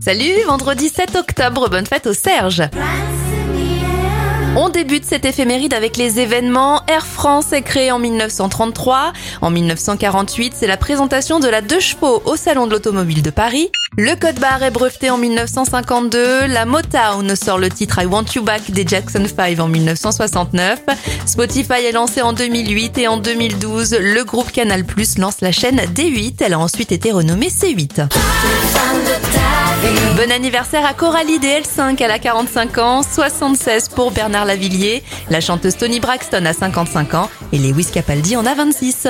Salut, vendredi 7 octobre, bonne fête au Serge. On débute cette éphéméride avec les événements. Air France est créé en 1933. En 1948, c'est la présentation de la deux chevaux au Salon de l'Automobile de Paris. Le code barre est breveté en 1952. La Motown sort le titre I Want You Back des Jackson 5 en 1969. Spotify est lancé en 2008 et en 2012, le groupe Canal Plus lance la chaîne D8. Elle a ensuite été renommée C8. Bon anniversaire à Coralie DL5, elle a 45 ans, 76 pour Bernard Lavillier, la chanteuse Tony Braxton a 55 ans et Lewis Capaldi en a 26.